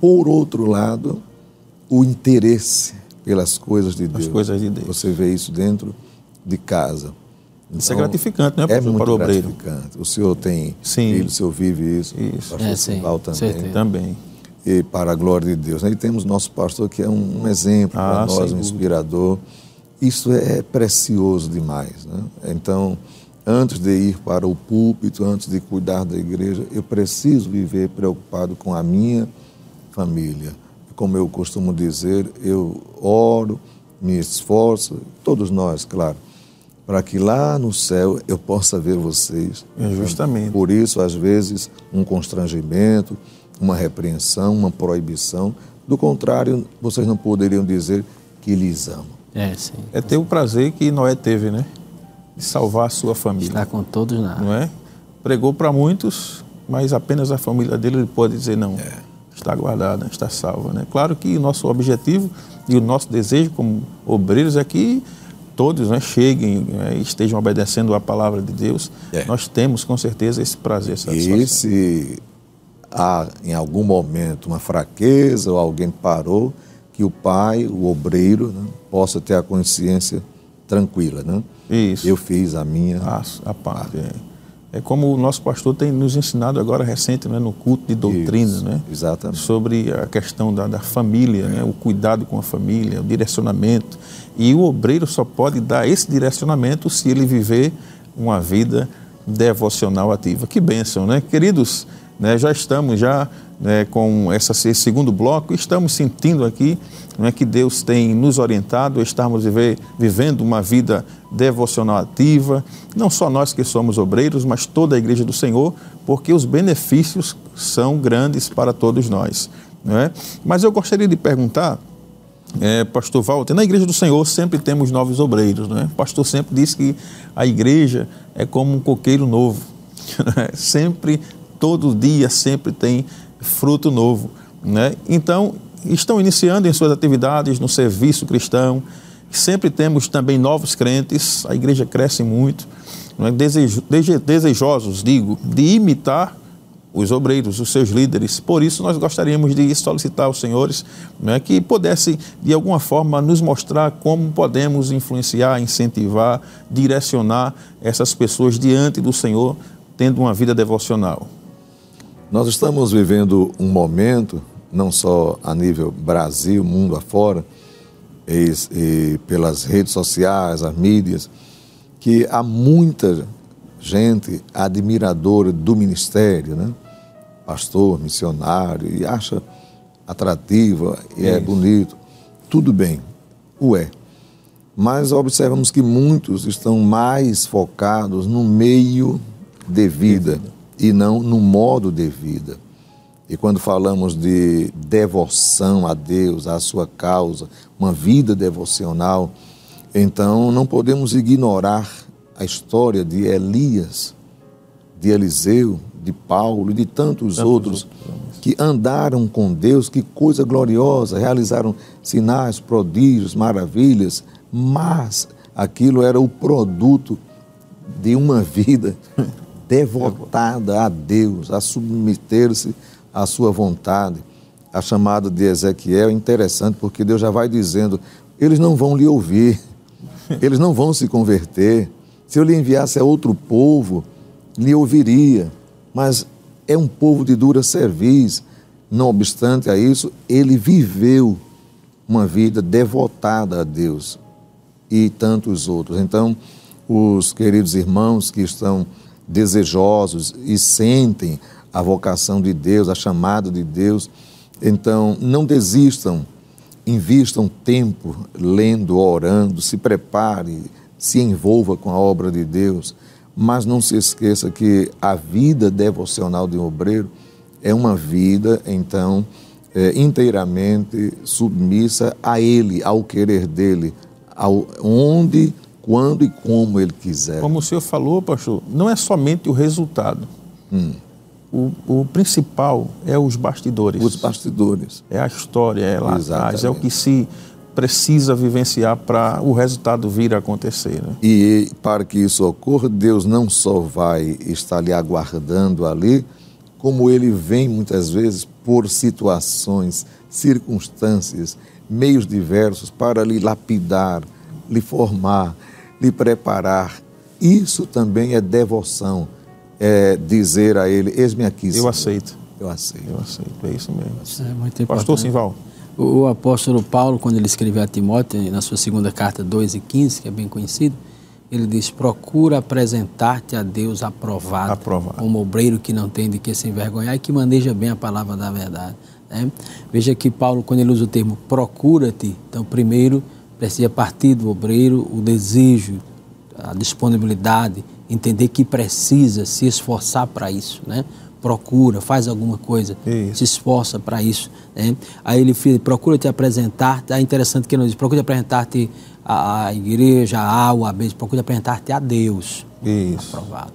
Por outro lado, o interesse pelas coisas de Deus. As coisas de Deus. Você vê isso dentro de casa. Então, isso é gratificante, né, é muito para o obreiro. gratificante. O senhor tem sim. filho, o senhor vive isso. Isso. O pastor é, sim. também. Certeza. Também. E para a glória de Deus. E temos nosso pastor que é um, exemplo ah, para nós, um inspirador. Isso é precioso demais. Né? Então, antes de ir para o púlpito, antes de cuidar da igreja, eu preciso viver preocupado com a minha família. Como eu costumo dizer, eu oro, me esforço, todos nós, claro, para que lá no céu eu possa ver vocês. É justamente. Por isso, às vezes, um constrangimento, uma repreensão, uma proibição. Do contrário, vocês não poderiam dizer que lhes amo. É, sim. É ter o prazer que Noé teve, né? De salvar a sua família. Está com todos na. Não é? Pregou para muitos, mas apenas a família dele ele pode dizer não. É. Está guardada, está salva, né? Claro que o nosso objetivo e o nosso desejo como obreiros é que todos né, cheguem né, e estejam obedecendo a palavra de Deus, é. nós temos com certeza esse prazer, essa E se há em algum momento uma fraqueza ou alguém parou, que o pai, o obreiro, né, possa ter a consciência tranquila, né? Isso. Eu fiz a minha. A, a parte. É. É como o nosso pastor tem nos ensinado agora recente, né, no culto de doutrina, Isso, né? Exatamente. Sobre a questão da, da família, é. né, o cuidado com a família, o direcionamento. E o obreiro só pode dar esse direcionamento se ele viver uma vida devocional ativa. Que bênção, né? Queridos, né, já estamos já né, com essa, esse segundo bloco, estamos sentindo aqui né, que Deus tem nos orientado a estarmos viver, vivendo uma vida devocional ativa, não só nós que somos obreiros, mas toda a igreja do Senhor, porque os benefícios são grandes para todos nós. Né? Mas eu gostaria de perguntar é, pastor Walter, na igreja do Senhor sempre temos novos obreiros, né? O pastor sempre diz que a igreja é como um coqueiro novo. Né? sempre, todo dia, sempre tem fruto novo, né? Então, estão iniciando em suas atividades no serviço cristão. Sempre temos também novos crentes, a igreja cresce muito, né? desejosos, digo, de imitar os obreiros, os seus líderes. Por isso, nós gostaríamos de solicitar aos senhores né, que pudessem, de alguma forma, nos mostrar como podemos influenciar, incentivar, direcionar essas pessoas diante do Senhor, tendo uma vida devocional. Nós estamos vivendo um momento, não só a nível Brasil, mundo afora, e, e pelas redes sociais, as mídias, que há muita gente admiradora do ministério, né? pastor, missionário, e acha atrativa e é, é bonito. Tudo bem, o é. Mas observamos que muitos estão mais focados no meio de vida e não no modo de vida. E quando falamos de devoção a Deus, à sua causa, uma vida devocional, então não podemos ignorar a história de Elias, de Eliseu, de Paulo e de tantos, tantos outros, outros que andaram com Deus, que coisa gloriosa, realizaram sinais, prodígios, maravilhas, mas aquilo era o produto de uma vida devotada a Deus, a submeter-se à sua vontade. A chamada de Ezequiel é interessante porque Deus já vai dizendo: eles não vão lhe ouvir, eles não vão se converter, se eu lhe enviasse a outro povo, lhe ouviria, mas é um povo de dura cerviz. Não obstante a isso, ele viveu uma vida devotada a Deus e tantos outros. Então, os queridos irmãos que estão desejosos e sentem a vocação de Deus, a chamada de Deus, então não desistam, invistam tempo lendo, orando, se prepare se envolva com a obra de Deus, mas não se esqueça que a vida devocional de um obreiro é uma vida, então, é, inteiramente submissa a Ele, ao querer dele, ao, onde, quando e como Ele quiser. Como o senhor falou, pastor, não é somente o resultado. Hum. O, o, principal é os bastidores. Os bastidores. É a história, é lá atrás, é o que se precisa vivenciar para o resultado vir a acontecer. Né? E para que isso ocorra, Deus não só vai estar lhe aguardando ali, como ele vem muitas vezes por situações, circunstâncias, meios diversos para lhe lapidar, lhe formar, lhe preparar. Isso também é devoção. É dizer a ele: Eis-me aqui. Eu aceito. Eu aceito. Eu aceito. É isso mesmo. Isso é muito importante. Pastor Simval. O, apóstolo Paulo, quando ele escreveu a Timóteo, na sua segunda carta 2 e 15, que é bem conhecido, ele diz: Procura apresentar-te a Deus aprovado, aprovado, como obreiro que não tem de que se envergonhar e que maneja bem a palavra da verdade. Né? Veja que Paulo, quando ele usa o termo procura-te, então, primeiro precisa partir do obreiro o desejo, a disponibilidade, entender que precisa se esforçar para isso. Né? procura, faz alguma coisa, isso. se esforça para isso. Né? Aí ele fala, procura te apresentar, é interessante que ele diz, procura te apresentar-te à igreja, a A ou a B, procura te apresentar-te a Deus. Isso. Aprovado.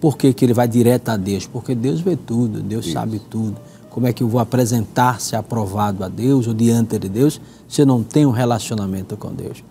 Por que, que ele vai direto a Deus? Porque Deus vê tudo, Deus isso. sabe tudo. Como é que eu vou apresentar-se aprovado a Deus ou diante de Deus se eu não tenho um relacionamento com Deus?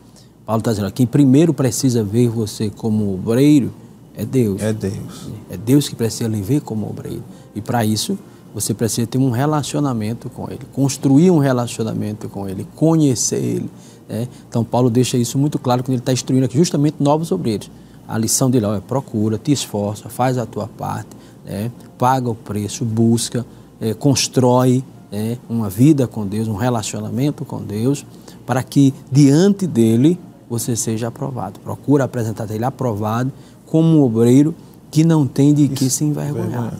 Paulo está dizendo, quem primeiro precisa ver você como obreiro é Deus. É Deus. É Deus que precisa lhe ver como obreiro. E para isso, você precisa ter um relacionamento com Ele, construir um relacionamento com Ele, conhecer Ele, Né? Então, Paulo deixa isso muito claro quando ele está instruindo aqui justamente novos obreiros. A lição dele é procura, te esforça, faz a tua parte, né? paga o preço, busca, é, constrói é, uma vida com Deus, um relacionamento com Deus, para que diante dele você seja aprovado. Procura apresentar ele aprovado como um obreiro que não tem de que se envergonhar.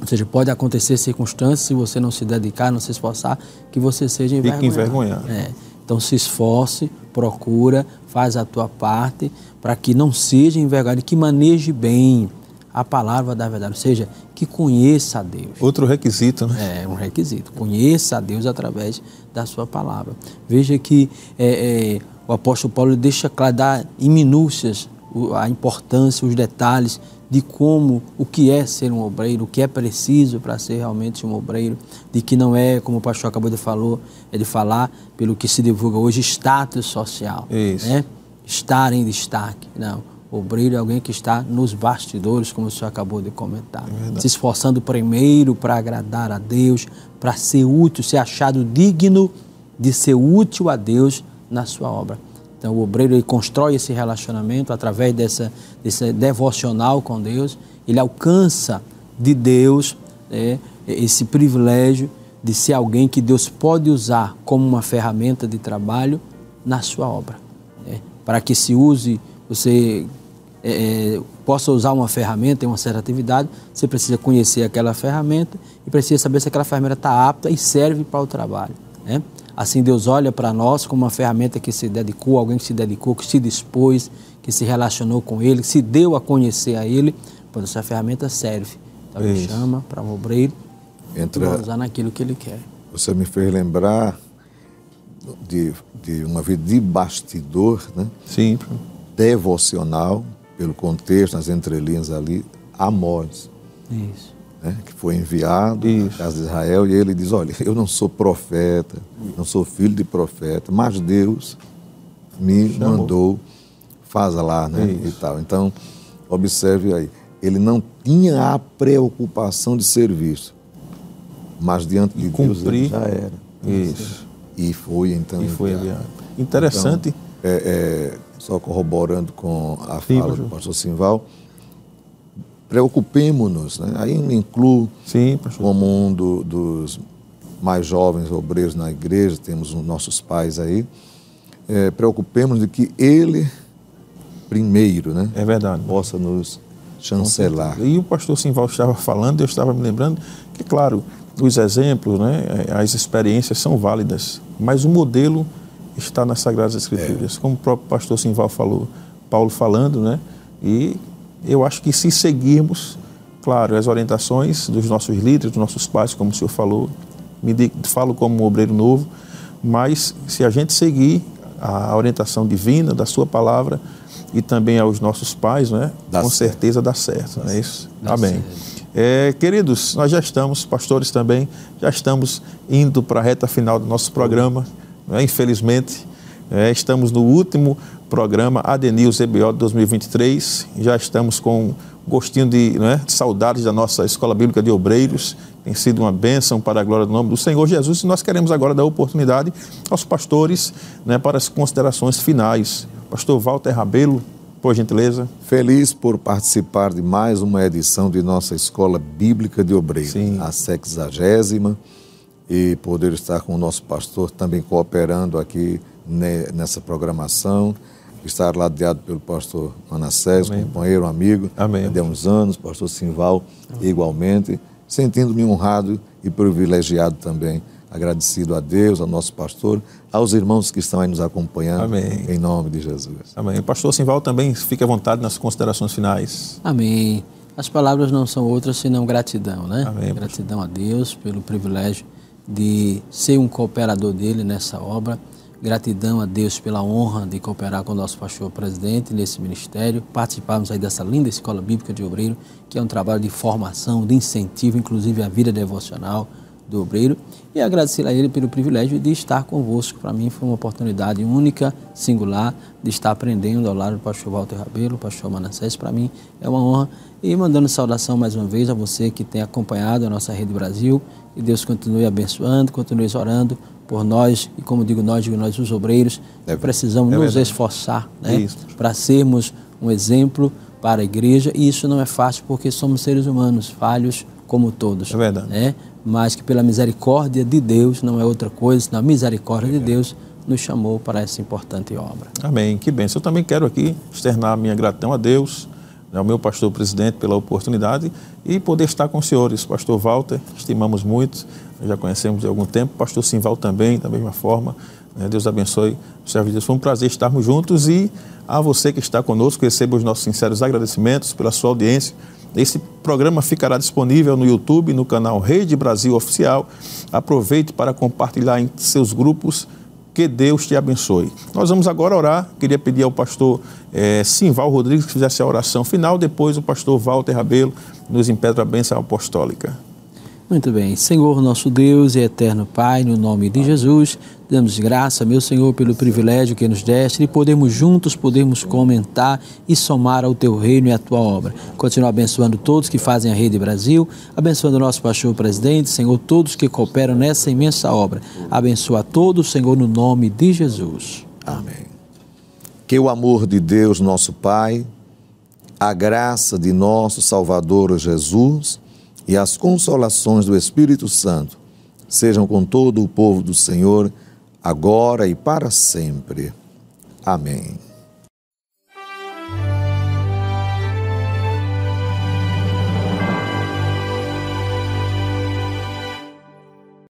Ou seja, pode acontecer circunstâncias, se você não se dedicar, não se esforçar, que você seja envergonhado. Fique envergonhado. É. Então se esforce, procura, faz a tua parte, para que não seja envergonhado, que maneje bem a palavra da verdade, ou seja, que conheça a Deus. Outro requisito, né? É, um requisito. Conheça a Deus através da sua palavra. Veja que é, é, o apóstolo Paulo deixa claro, dá em minúcias a importância, os detalhes de como, o que é ser um obreiro, o que é preciso para ser realmente um obreiro, de que não é, como o pastor acabou de, falou, de falar, pelo que se divulga hoje, status social. Isso. Né? Estar em destaque. Não. O obreiro é alguém que está nos bastidores, como o senhor acabou de comentar. É se esforçando primeiro para agradar a Deus, para ser útil, ser achado digno de ser útil a Deus na sua obra. Então, o obreiro ele constrói esse relacionamento através dessa, desse devocional com Deus. Ele alcança de Deus é, esse privilégio de ser alguém que Deus pode usar como uma ferramenta de trabalho na sua obra. É, para que se use, você é, é possa usar uma ferramenta em uma certa atividade, você precisa conhecer aquela ferramenta e precisa saber se aquela ferramenta está apta e serve para o trabalho. Né? Assim, Deus olha para nós como uma ferramenta que se dedicou, alguém que se dedicou, que se dispôs, que se relacionou com Ele, que se deu a conhecer a Ele. Pois essa ferramenta serve. Então, Ele chama para um obreiro Entra... usar naquilo que Ele quer. Você me fez lembrar de, de uma vida de bastidor, né? Sim. Devocional, pelo contexto, nas entrelinhas ali, Amós. Isso né, que foi enviado à casa de Israel, e ele diz: Olha, eu não sou profeta, não sou filho de profeta, mas Deus me Chamou. mandou, faz lá, né? Isso. E tal. Então, observe aí, ele não tinha a preocupação de ser visto, mas diante de Deus ele já era. Isso. E foi então. E foi enviado. Interessante. Então, é, é, só corroborando com a Sim, fala do pastor Simval, preocupemos-nos, né? aí me incluo Sim, como um do, dos mais jovens obreiros na igreja, temos os nossos pais aí, é, preocupemos de que ele primeiro, né? É verdade. Possa nos chancelar. E o pastor Simval estava falando, eu estava me lembrando que, claro, os exemplos, né, as experiências são válidas, mas o modelo está nas Sagradas Escrituras, é. como o próprio pastor Simval falou, Paulo falando, né, e eu acho que se seguirmos, claro, as orientações dos nossos líderes, dos nossos pais, como o senhor falou, me falo como um obreiro novo, mas se a gente seguir a orientação divina da sua palavra e também aos nossos pais, né, dá com certo. certeza dá certo, não é isso? Amém. É, queridos, nós já estamos, pastores também, já estamos indo para a reta final do nosso programa, infelizmente. É, estamos no último programa Adenils EBO 2023. Já estamos com gostinho de, né, de saudades da nossa Escola Bíblica de Obreiros. Tem sido uma bênção para a glória do nome do Senhor Jesus. E nós queremos agora dar oportunidade aos pastores né, para as considerações finais. Pastor Walter Rabelo, por gentileza. Feliz por participar de mais uma edição de nossa Escola Bíblica de Obreiros, Sim. a sexagésima, e poder estar com o nosso pastor também cooperando aqui nessa programação estar ladeado pelo pastor Manassés, Amém. companheiro, amigo, Amém. de uns anos, pastor Simval, Amém. igualmente, sentindo-me honrado e privilegiado também, agradecido a Deus, ao nosso pastor, aos irmãos que estão aí nos acompanhando, Amém. em nome de Jesus. Amém. O pastor Simval também fique à vontade nas considerações finais. Amém. As palavras não são outras senão gratidão, né? Amém, gratidão pastor. a Deus pelo privilégio de ser um cooperador dele nessa obra Gratidão a Deus pela honra de cooperar com o nosso pastor presidente nesse ministério, participarmos aí dessa linda escola bíblica de obreiro, que é um trabalho de formação, de incentivo, inclusive à vida devocional do obreiro, e agradecer a ele pelo privilégio de estar convosco. Para mim foi uma oportunidade única, singular, de estar aprendendo ao lado do pastor Walter Rabelo, pastor Manassés. Para mim é uma honra. E mandando saudação mais uma vez a você que tem acompanhado a nossa Rede Brasil. E Deus continue abençoando, continue orando por nós, e como digo nós, digo nós os obreiros, é, precisamos é nos esforçar né, para sermos um exemplo para a igreja, e isso não é fácil porque somos seres humanos, falhos como todos. É verdade. Né? Mas que pela misericórdia de Deus, não é outra coisa, senão a misericórdia de Deus nos chamou para essa importante obra. Amém, que bem. Eu também quero aqui externar a minha gratidão a Deus, ao meu pastor presidente pela oportunidade e poder estar com os senhores. Pastor Walter, estimamos muito, já conhecemos há algum tempo. Pastor Simval também, da mesma forma. Né? Deus abençoe o servo de Deus. Foi um prazer estarmos juntos e a você que está conosco, receba os nossos sinceros agradecimentos pela sua audiência. Esse programa ficará disponível no YouTube, no canal Rede Brasil Oficial. Aproveite para compartilhar em seus grupos. Que Deus te abençoe. Nós vamos agora orar. Queria pedir ao pastor é, Simval Rodrigues que fizesse a oração final. Depois o pastor Walter Rabelo nos impede a bênção apostólica. Muito bem. Senhor, nosso Deus e eterno Pai, no nome de Jesus, damos graça, meu Senhor, pelo privilégio que nos deste de podermos juntos, podermos comentar e somar ao Teu reino e à Tua obra. Continua abençoando todos que fazem a Rede Brasil, abençoando o nosso pastor presidente, Senhor, todos que cooperam nessa imensa obra. Abençoa a todos, Senhor, no nome de Jesus. Amém. Que o amor de Deus, nosso Pai, a graça de nosso Salvador Jesus, e as consolações do Espírito Santo sejam com todo o povo do Senhor, agora e para sempre. Amém.